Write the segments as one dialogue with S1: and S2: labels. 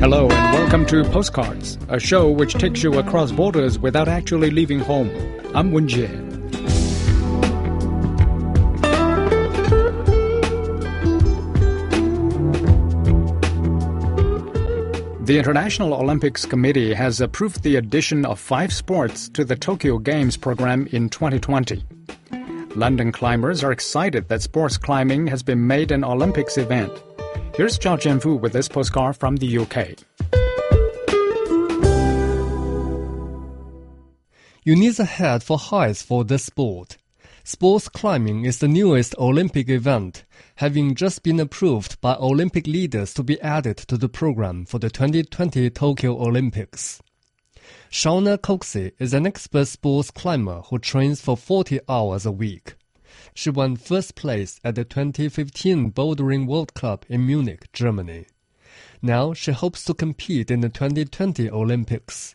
S1: Hello and welcome to Postcards, a show which takes you across borders without actually leaving home. I'm Wen Jie. The International Olympics Committee has approved the addition of five sports to the Tokyo Games program in 2020. London climbers are excited that sports climbing has been made an Olympics event. Here's Zhao Jianfu with this postcard from the UK.
S2: You need a head for height for this sport. Sports climbing is the newest Olympic event, having just been approved by Olympic leaders to be added to the program for the 2020 Tokyo Olympics. Shauna Coxsey is an expert sports climber who trains for 40 hours a week. She won first place at the 2015 Bouldering World Cup in Munich, Germany. Now she hopes to compete in the 2020 Olympics.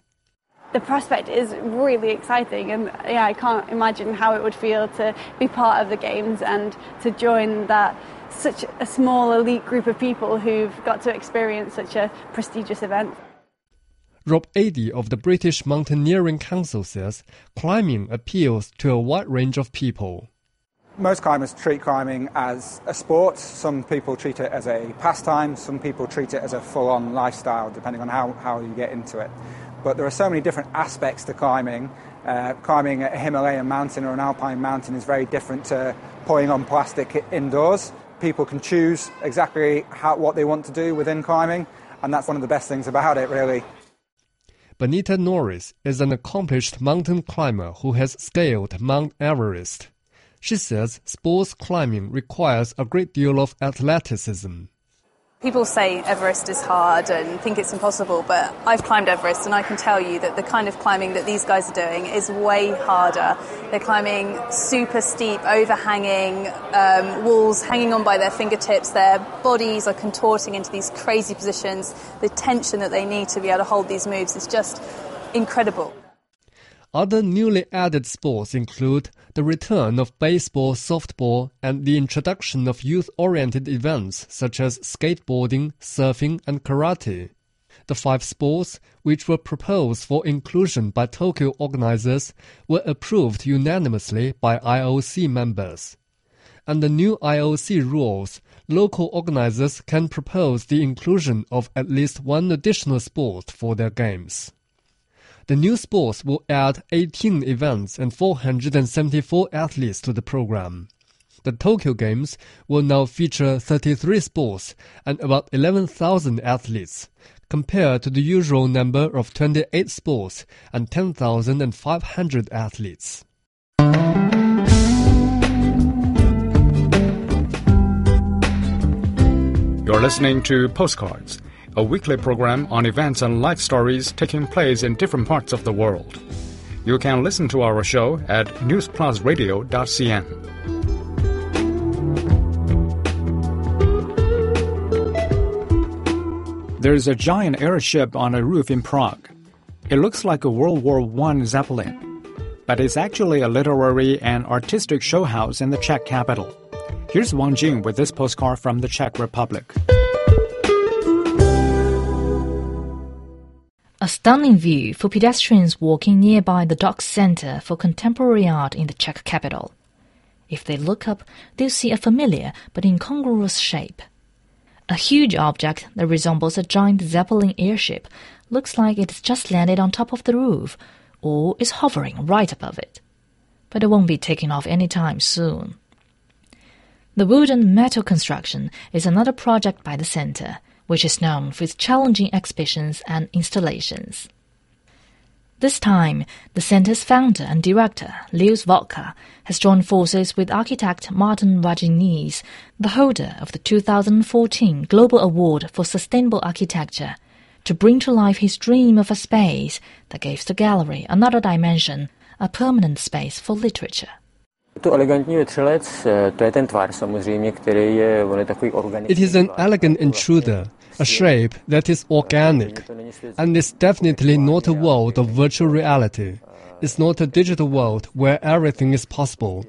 S3: The prospect is really exciting, and yeah, I can't imagine how it would feel to be part of the games and to join that such a small elite group of people who've got to experience such a prestigious event.
S2: Rob Adie of the British Mountaineering Council says climbing appeals to a wide range of people.
S4: Most climbers treat climbing as a sport. Some people treat it as a pastime. Some people treat it as a full on lifestyle, depending on how, how you get into it. But there are so many different aspects to climbing. Uh, climbing a Himalayan mountain or an alpine mountain is very different to pulling on plastic indoors. People can choose exactly how, what they want to do within climbing, and that's one of the best things about it, really.
S2: Bonita Norris is an accomplished mountain climber who has scaled Mount Everest. She says sports climbing requires a great deal of athleticism.
S5: People say Everest is hard and think it's impossible, but I've climbed Everest and I can tell you that the kind of climbing that these guys are doing is way harder. They're climbing super steep, overhanging um, walls, hanging on by their fingertips. Their bodies are contorting into these crazy positions. The tension that they need to be able to hold these moves is just incredible.
S2: Other newly added sports include the return of baseball, softball, and the introduction of youth-oriented events such as skateboarding, surfing, and karate. The five sports, which were proposed for inclusion by Tokyo organizers, were approved unanimously by IOC members. Under new IOC rules, local organizers can propose the inclusion of at least one additional sport for their games. The new sports will add 18 events and 474 athletes to the program. The Tokyo Games will now feature 33 sports and about 11,000 athletes, compared to the usual number of 28 sports and 10,500 athletes.
S1: You're listening to Postcards a weekly program on events and life stories taking place in different parts of the world. You can listen to our show at newsplusradio.cn. There's a giant airship on a roof in Prague. It looks like a World War I Zeppelin, but it's actually a literary and artistic show house in the Czech capital. Here's Wang Jing with this postcard from the Czech Republic.
S6: A stunning view for pedestrians walking nearby the DOX Center for Contemporary Art in the Czech capital. If they look up, they'll see a familiar but incongruous shape. A huge object that resembles a giant Zeppelin airship looks like it's just landed on top of the roof or is hovering right above it. But it won't be taking off anytime soon. The wooden metal construction is another project by the center which is known for its challenging exhibitions and installations. This time, the center's founder and director, Liu Vodka, has joined forces with architect Martin Vagenis, the holder of the 2014 Global Award for Sustainable Architecture, to bring to life his dream of a space that gives the gallery another dimension, a permanent space for literature.
S2: It is an elegant intruder, a shape that is organic, and it's definitely not a world of virtual reality. It's not a digital world where everything is possible.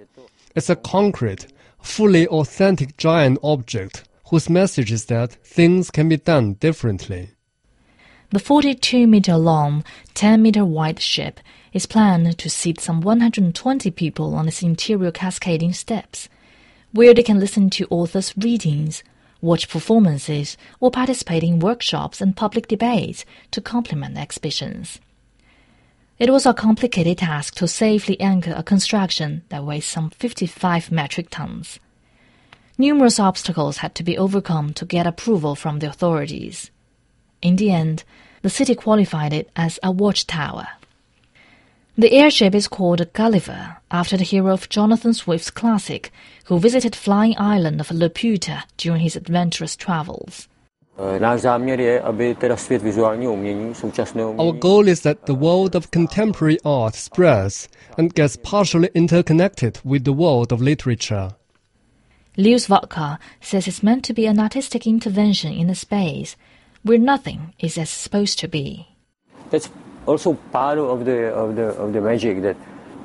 S2: It's a concrete, fully authentic giant object whose message is that things can be done differently.
S6: The 42 meter long, 10 meter wide ship is planned to seat some 120 people on its interior cascading steps, where they can listen to authors' readings, watch performances, or participate in workshops and public debates to complement exhibitions. It was a complicated task to safely anchor a construction that weighs some 55 metric tons. Numerous obstacles had to be overcome to get approval from the authorities. In the end, the city qualified it as a watchtower. The airship is called Gulliver after the hero of Jonathan Swift's classic, who visited flying island of Laputa during his adventurous travels.
S2: Our goal is that the world of contemporary art spreads and gets partially interconnected with the world of literature.
S6: Liu Vodka says it's meant to be an artistic intervention in a space where nothing is as supposed to be.
S7: That's also part of the of the of the magic that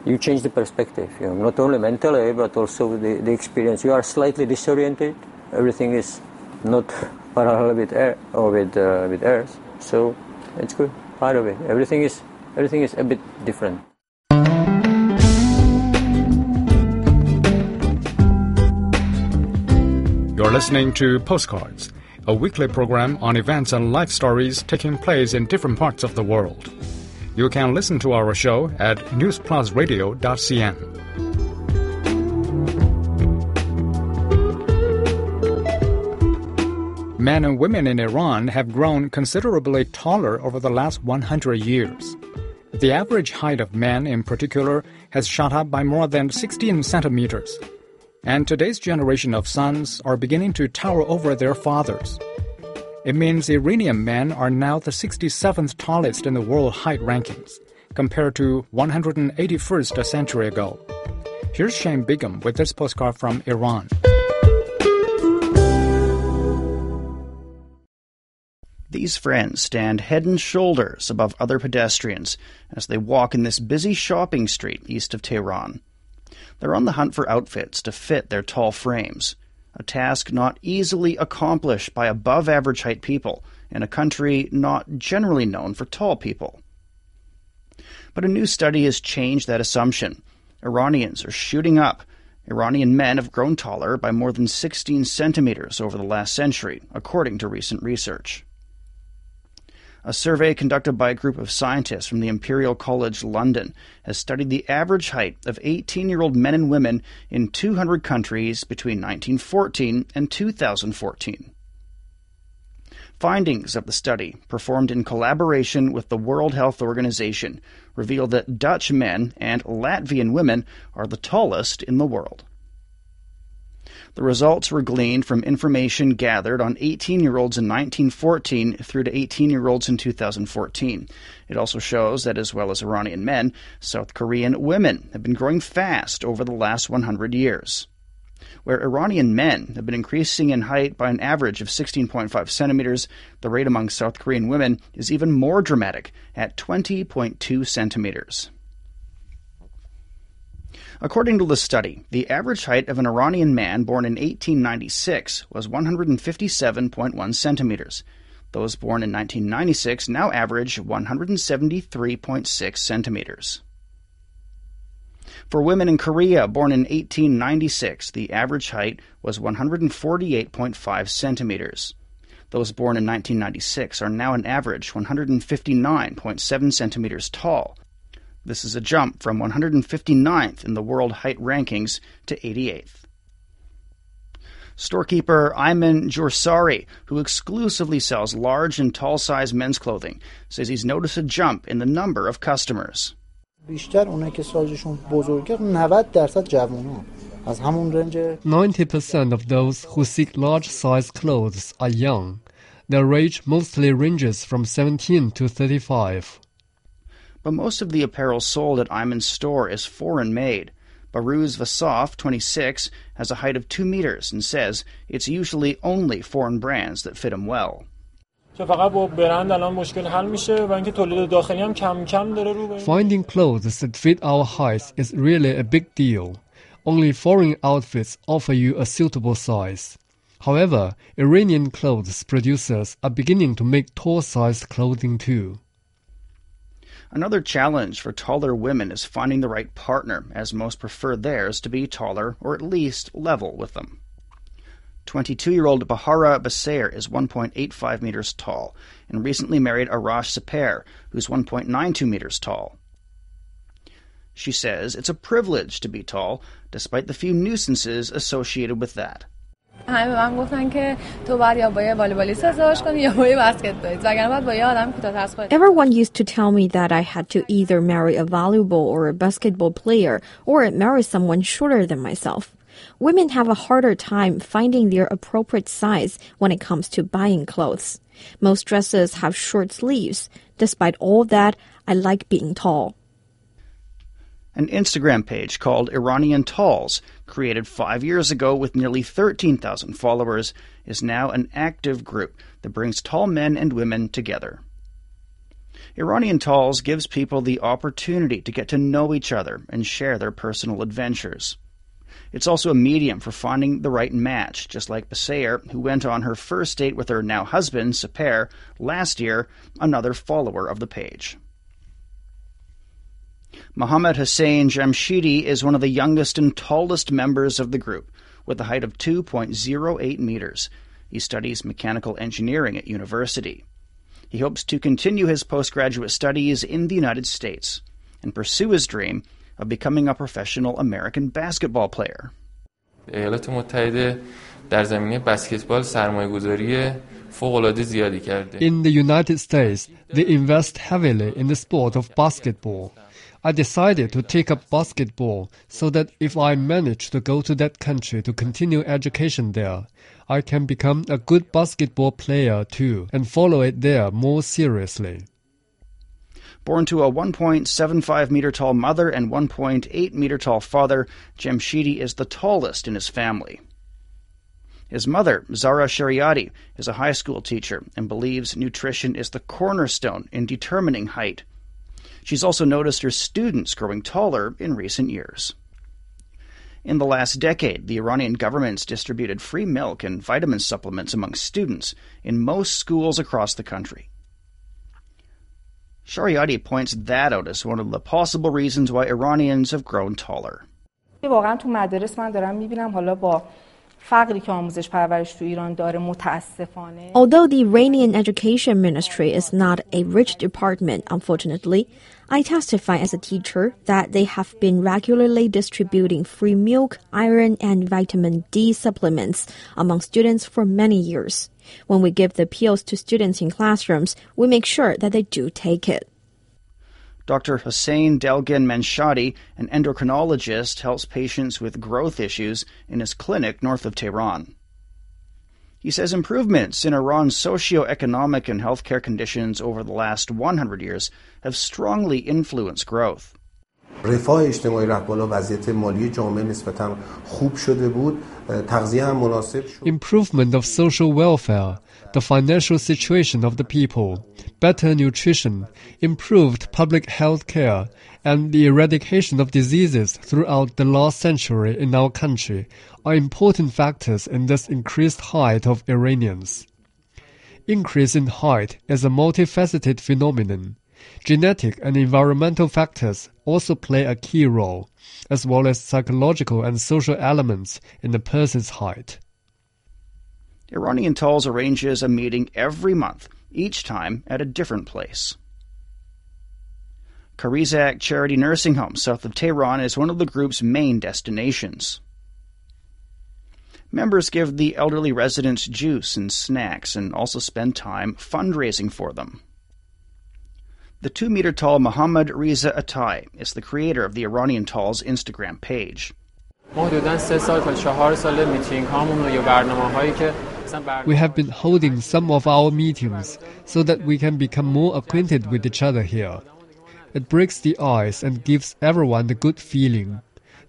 S7: you change the perspective. You know, not only mentally but also the, the experience. You are slightly disoriented. Everything is not parallel with air or with uh, with Earth. So it's good. Part of it. Everything is everything is a bit different.
S1: You're listening to Postcards, a weekly program on events and life stories taking place in different parts of the world. You can listen to our show at newsplusradio.cn. Men and women in Iran have grown considerably taller over the last 100 years. The average height of men, in particular, has shot up by more than 16 centimeters. And today's generation of sons are beginning to tower over their fathers. It means Iranian men are now the 67th tallest in the world height rankings, compared to 181st a century ago. Here's Shane Bigham with this postcard from Iran.
S8: These friends stand head and shoulders above other pedestrians as they walk in this busy shopping street east of Tehran. They're on the hunt for outfits to fit their tall frames a task not easily accomplished by above average height people in a country not generally known for tall people. But a new study has changed that assumption. Iranians are shooting up. Iranian men have grown taller by more than 16 centimeters over the last century, according to recent research. A survey conducted by a group of scientists from the Imperial College London has studied the average height of 18 year old men and women in 200 countries between 1914 and 2014. Findings of the study, performed in collaboration with the World Health Organization, reveal that Dutch men and Latvian women are the tallest in the world. The results were gleaned from information gathered on 18 year olds in 1914 through to 18 year olds in 2014. It also shows that, as well as Iranian men, South Korean women have been growing fast over the last 100 years. Where Iranian men have been increasing in height by an average of 16.5 centimeters, the rate among South Korean women is even more dramatic at 20.2 centimeters. According to the study, the average height of an Iranian man born in 1896 was 157.1 centimeters. Those born in 1996 now average 173.6 centimeters. For women in Korea born in 1896, the average height was 148.5 centimeters. Those born in 1996 are now an average 159.7 centimeters tall, this is a jump from 159th in the world height rankings to 88th. Storekeeper Ayman Jorsari, who exclusively sells large and tall size men's clothing, says he's noticed a jump in the number of customers.
S9: Ninety
S2: percent of those who seek large size clothes are young. Their age mostly ranges from 17 to 35.
S8: But most of the apparel sold at Iman's store is foreign made. Baruz Vasov, 26, has a height of 2 meters and says it's usually only foreign brands that fit him well.
S2: Finding clothes that fit our height is really a big deal. Only foreign outfits offer you a suitable size. However, Iranian clothes producers are beginning to make tall sized clothing too.
S8: Another challenge for taller women is finding the right partner, as most prefer theirs to be taller or at least level with them. 22 year old Bahara Basair is 1.85 meters tall and recently married Arash Saper, who's 1.92 meters tall. She says it's a privilege to be tall, despite the few nuisances associated with that.
S10: Everyone
S11: used to tell me that I had to either marry a volleyball or a basketball player or marry someone shorter than myself. Women have a harder time finding their appropriate size when it comes to buying clothes. Most dresses have short sleeves. Despite all that, I like being tall.
S8: An Instagram page called Iranian Talls, created five years ago with nearly 13,000 followers, is now an active group that brings tall men and women together. Iranian Talls gives people the opportunity to get to know each other and share their personal adventures. It's also a medium for finding the right match, just like Basair, who went on her first date with her now husband, Saper, last year, another follower of the page. Mohammad Hussein Jamshidi is one of the youngest and tallest members of the group, with a height of 2.08 meters. He studies mechanical engineering at university. He hopes to continue his postgraduate studies in the United States and pursue his dream of becoming a professional American basketball player.
S12: ایالات متحده در زمینه بسکتبال سرمایه‌گذاری زیادی کرده.
S2: In the United States, they invest heavily in the sport of basketball. I decided to take up basketball so that if I manage to go to that country to continue education there, I can become a good basketball player too and follow it there more seriously.
S8: Born to a 1.75 meter tall mother and 1.8 meter tall father, Jamshidi is the tallest in his family. His mother, Zara Shariati, is a high school teacher and believes nutrition is the cornerstone in determining height. She's also noticed her students growing taller in recent years. In the last decade, the Iranian government's distributed free milk and vitamin supplements among students in most schools across the country. Shariati points that out as one of the possible reasons why Iranians have grown taller.
S10: واقعا تو مدارس من دارم میبینم حالا با
S11: Although the Iranian Education Ministry is not a rich department, unfortunately, I testify as a teacher that they have been regularly distributing free milk, iron, and vitamin D supplements among students for many years. When we give the pills to students in classrooms, we make sure that they do take it.
S8: Dr. Hussein Delgin Manshadi, an endocrinologist, helps patients with growth issues in his clinic north of Tehran. He says improvements in Iran's socio-economic and healthcare conditions over the last 100 years have strongly influenced growth.
S13: رفاه اجتماعی رفت بالا وضعیت مالی جامعه نسبتا خوب شده بود تغذیه هم مناسب شد
S2: Improvement of social welfare, the financial situation of the people, better nutrition, improved public health care, and the eradication of diseases throughout the last century in our country are important factors in this increased height of Iranians. Increase in height is a multifaceted phenomenon. Genetic and environmental factors also play a key role, as well as psychological and social elements in a person's height.
S8: Iranian Talls arranges a meeting every month, each time at a different place. Kahrizak Charity Nursing Home south of Tehran is one of the group's main destinations. Members give the elderly residents juice and snacks and also spend time fundraising for them. The two meter tall Mohammad Riza Atai is the creator of the Iranian Tall's Instagram page.
S2: We have been holding some of our meetings so that we can become more acquainted with each other here. It breaks the ice and gives everyone the good feeling.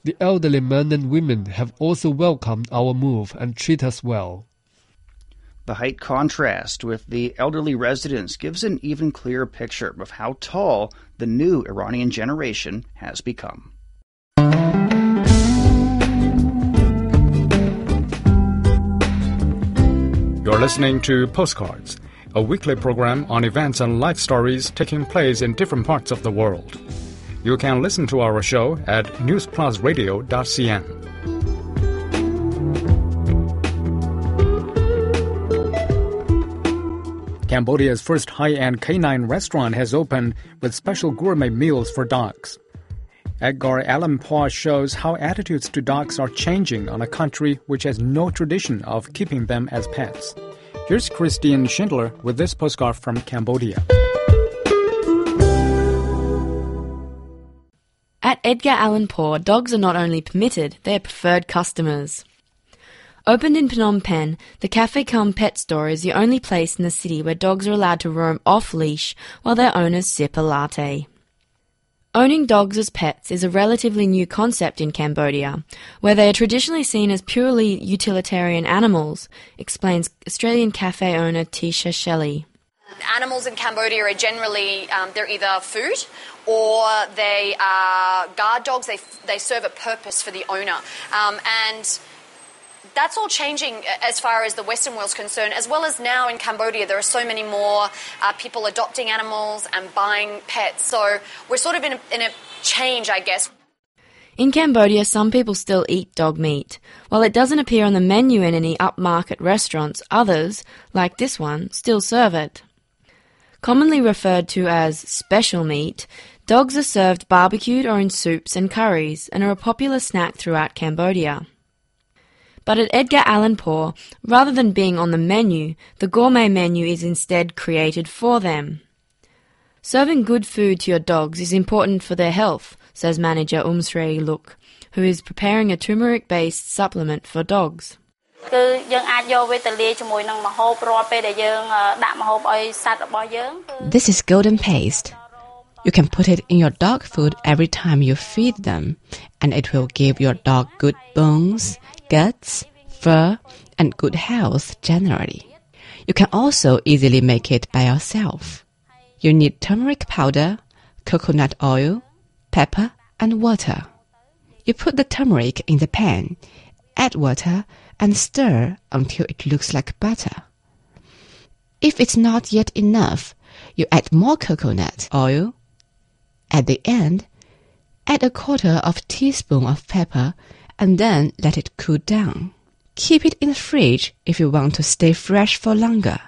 S2: The elderly men and women have also welcomed our move and treat us well.
S8: The height contrast with the elderly residents gives an even clearer picture of how tall the new Iranian generation has become.
S1: You're listening to Postcards, a weekly program on events and life stories taking place in different parts of the world. You can listen to our show at newsplusradio.cn. Cambodia's first high-end canine restaurant has opened with special gourmet meals for dogs. Edgar Allan Pooch shows how attitudes to dogs are changing on a country which has no tradition of keeping them as pets. Here's Christian Schindler with this postcard from Cambodia.
S14: At Edgar Allan Pooch, dogs are not only permitted, they are preferred customers. Opened in Phnom Penh, the Cafe Cum Pet Store is the only place in the city where dogs are allowed to roam off leash while their owners sip a latte. Owning dogs as pets is a relatively new concept in Cambodia, where they are traditionally seen as purely utilitarian animals, explains Australian cafe owner Tisha Shelley.
S15: Animals in Cambodia are generally um, they're either food or they are guard dogs. They they serve a purpose for the owner, um, and that's all changing as far as the Western world's concerned, as well as now in Cambodia, there are so many more uh, people adopting animals and buying pets. So we're sort of in a, in a change, I guess.
S14: In Cambodia, some people still eat dog meat. While it doesn't appear on the menu in any upmarket restaurants, others, like this one, still serve it. Commonly referred to as special meat, dogs are served barbecued or in soups and curries and are a popular snack throughout Cambodia. But at Edgar Allan Pooch, rather than being on the menu, the gourmet menu is instead created for them. Serving good food to your dogs is important for their health, says manager Umsrei Look, who is preparing a turmeric based supplement for dogs.
S16: This is golden paste. You can put it in your dog food every time you feed them and it will give your dog good bones, guts, fur, and good health generally. You can also easily make it by yourself. You need turmeric powder, coconut oil, pepper, and water. You put the turmeric in the pan, add water, and stir until it looks like butter. If it's not yet enough, you add more coconut oil. At the end, add a quarter of teaspoon of pepper and then let it cool down. Keep it in the fridge if you want to stay fresh for longer.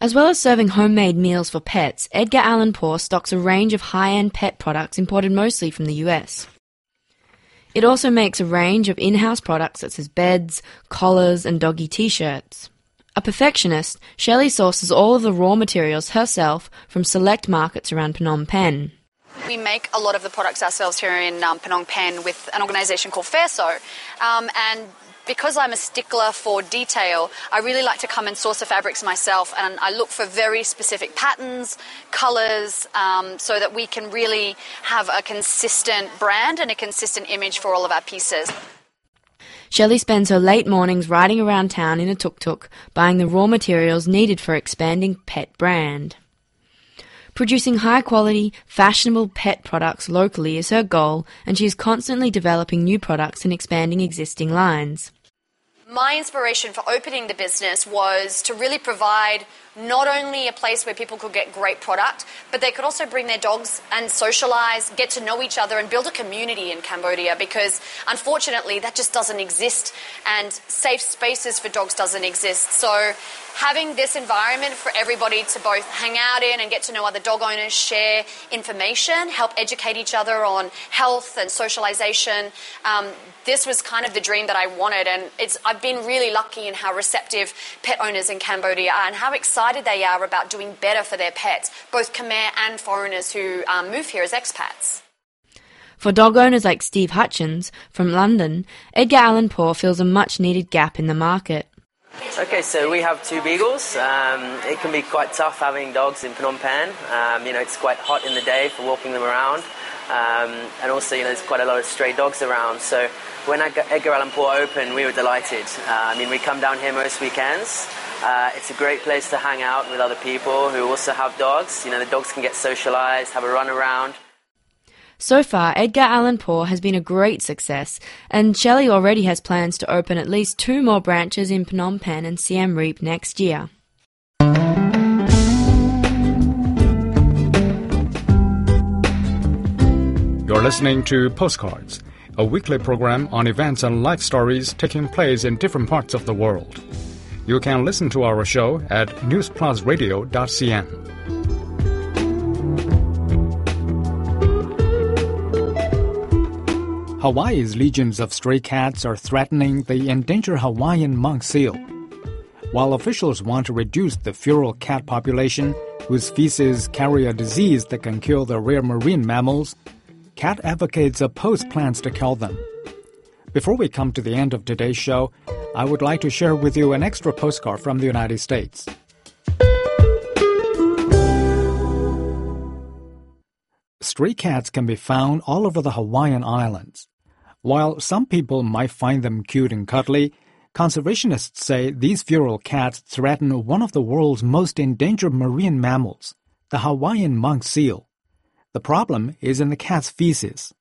S14: As well as serving homemade meals for pets, Edgar Allan Pooch stocks a range of high-end pet products imported mostly from the US. It also makes a range of in-house products such as beds, collars, and doggy t-shirts. A perfectionist, Shelley sources all of the raw materials herself from select markets around Phnom Penh.
S15: We make a lot of the products ourselves here in um, Penh with an organisation called Fairso, um, and because I'm a stickler for detail, I really like to come and source the fabrics myself, and I look for very specific patterns, colours, um, so that we can really have a consistent brand and a consistent image for all of our pieces.
S14: Shelley spends her late mornings riding around town in a tuk-tuk, buying the raw materials needed for expanding pet brand. Producing high quality, fashionable pet products locally is her goal, and she is constantly developing new products and expanding existing lines.
S15: My inspiration for opening the business was to really provide not only a place where people could get great product, but they could also bring their dogs and socialize, get to know each other, and build a community in Cambodia because unfortunately that just doesn't exist and safe spaces for dogs doesn't exist. So having this environment for everybody to both hang out in and get to know other dog owners, share information, help educate each other on health and socialization. Um, this was kind of the dream that I wanted, and it's, I've been really lucky in how receptive pet owners in Cambodia are and how excited they are about doing better for their pets, both Khmer and foreigners who um, move here as expats.
S14: For dog owners like Steve Hutchins from London, Edgar Allan Pooch fills a much needed gap in the market.
S17: Okay, so we have two beagles. Um, it can be quite tough having dogs in Phnom Penh. Um, you know, it's quite hot in the day for walking them around. Um, and also, you know, there's quite a lot of stray dogs around. So when Edgar Allan Pooch opened, we were delighted. Uh, I mean, we come down here most weekends. Uh, it's a great place to hang out with other people who also have dogs. You know, the dogs can get socialized, have a run around.
S14: So far, Edgar Allan Pooch has been a great success, and Shelley already has plans to open at least two more branches in Phnom Penh and Siem Reap next year.
S1: You're listening to Postcards, a weekly program on events and life stories taking place in different parts of the world. You can listen to our show at newsplusradio.cn. Hawaii's legions of stray cats are threatening the endangered Hawaiian monk seal. While officials want to reduce the feral cat population, whose feces carry a disease that can kill the rare marine mammals, cat advocates oppose plans to kill them. Before we come to the end of today's show, I would like to share with you an extra postcard from the United States. Stray cats can be found all over the Hawaiian Islands. While some people might find them cute and cuddly, conservationists say these feral cats threaten one of the world's most endangered marine mammals, the Hawaiian monk seal. The problem is in the cat's feces.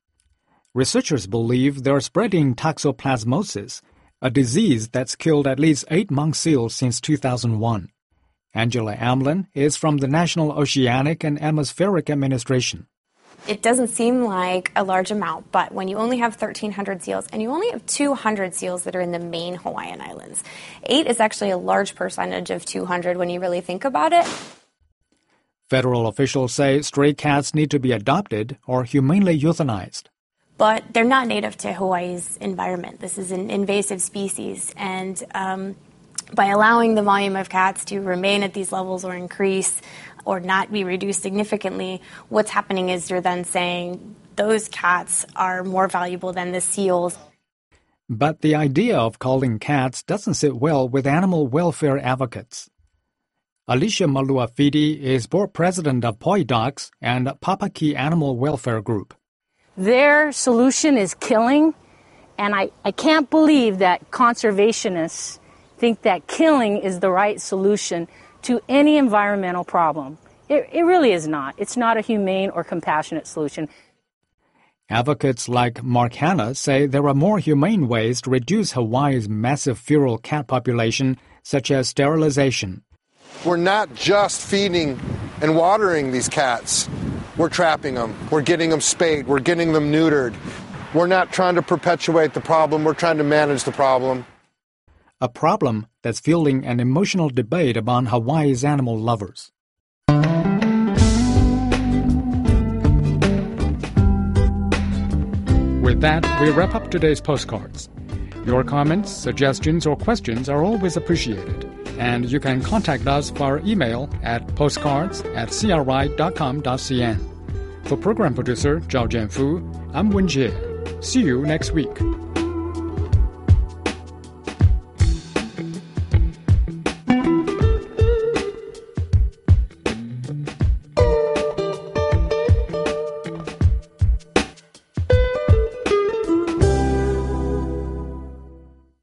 S1: Researchers believe they're spreading toxoplasmosis, a disease that's killed at least eight monk seals since 2001. Angela Amlin is from the National Oceanic and Atmospheric Administration.
S18: It doesn't seem like a large amount, but when you only have 1,300 seals and you only have 200 seals that are in the main Hawaiian Islands, eight is actually a large percentage of 200 when you really think about it.
S1: Federal officials say stray cats need to be adopted or humanely euthanized.
S18: But they're not native to Hawaii's environment. This is an invasive species, and um, by allowing the volume of cats to remain at these levels or increase, or not be reduced significantly, what's happening is you're then saying those cats are more valuable than the seals.
S1: But the idea of calling cats doesn't sit well with animal welfare advocates. Alicia Maluafiti is board president of Poi Dogs and Popoki Animal Welfare Group.
S19: Their solution is killing, and I, I can't believe that conservationists think that killing is the right solution to any environmental problem. It, it really is not. It's not a humane or compassionate solution.
S1: Advocates like Mark Hanna say there are more humane ways to reduce Hawaii's massive feral cat population, such as sterilization.
S20: We're not just feeding and watering these cats. We're trapping them. We're getting them spayed. We're getting them neutered. We're not trying to perpetuate the problem. We're trying to manage the problem
S1: a problem that's fueling an emotional debate among Hawaii's animal lovers. With that, we wrap up today's postcards. Your comments, suggestions, or questions are always appreciated, and you can contact us via email at postcards at cri.com.cn. For program producer Zhao Jianfu, I'm Wen Jie. See you next week.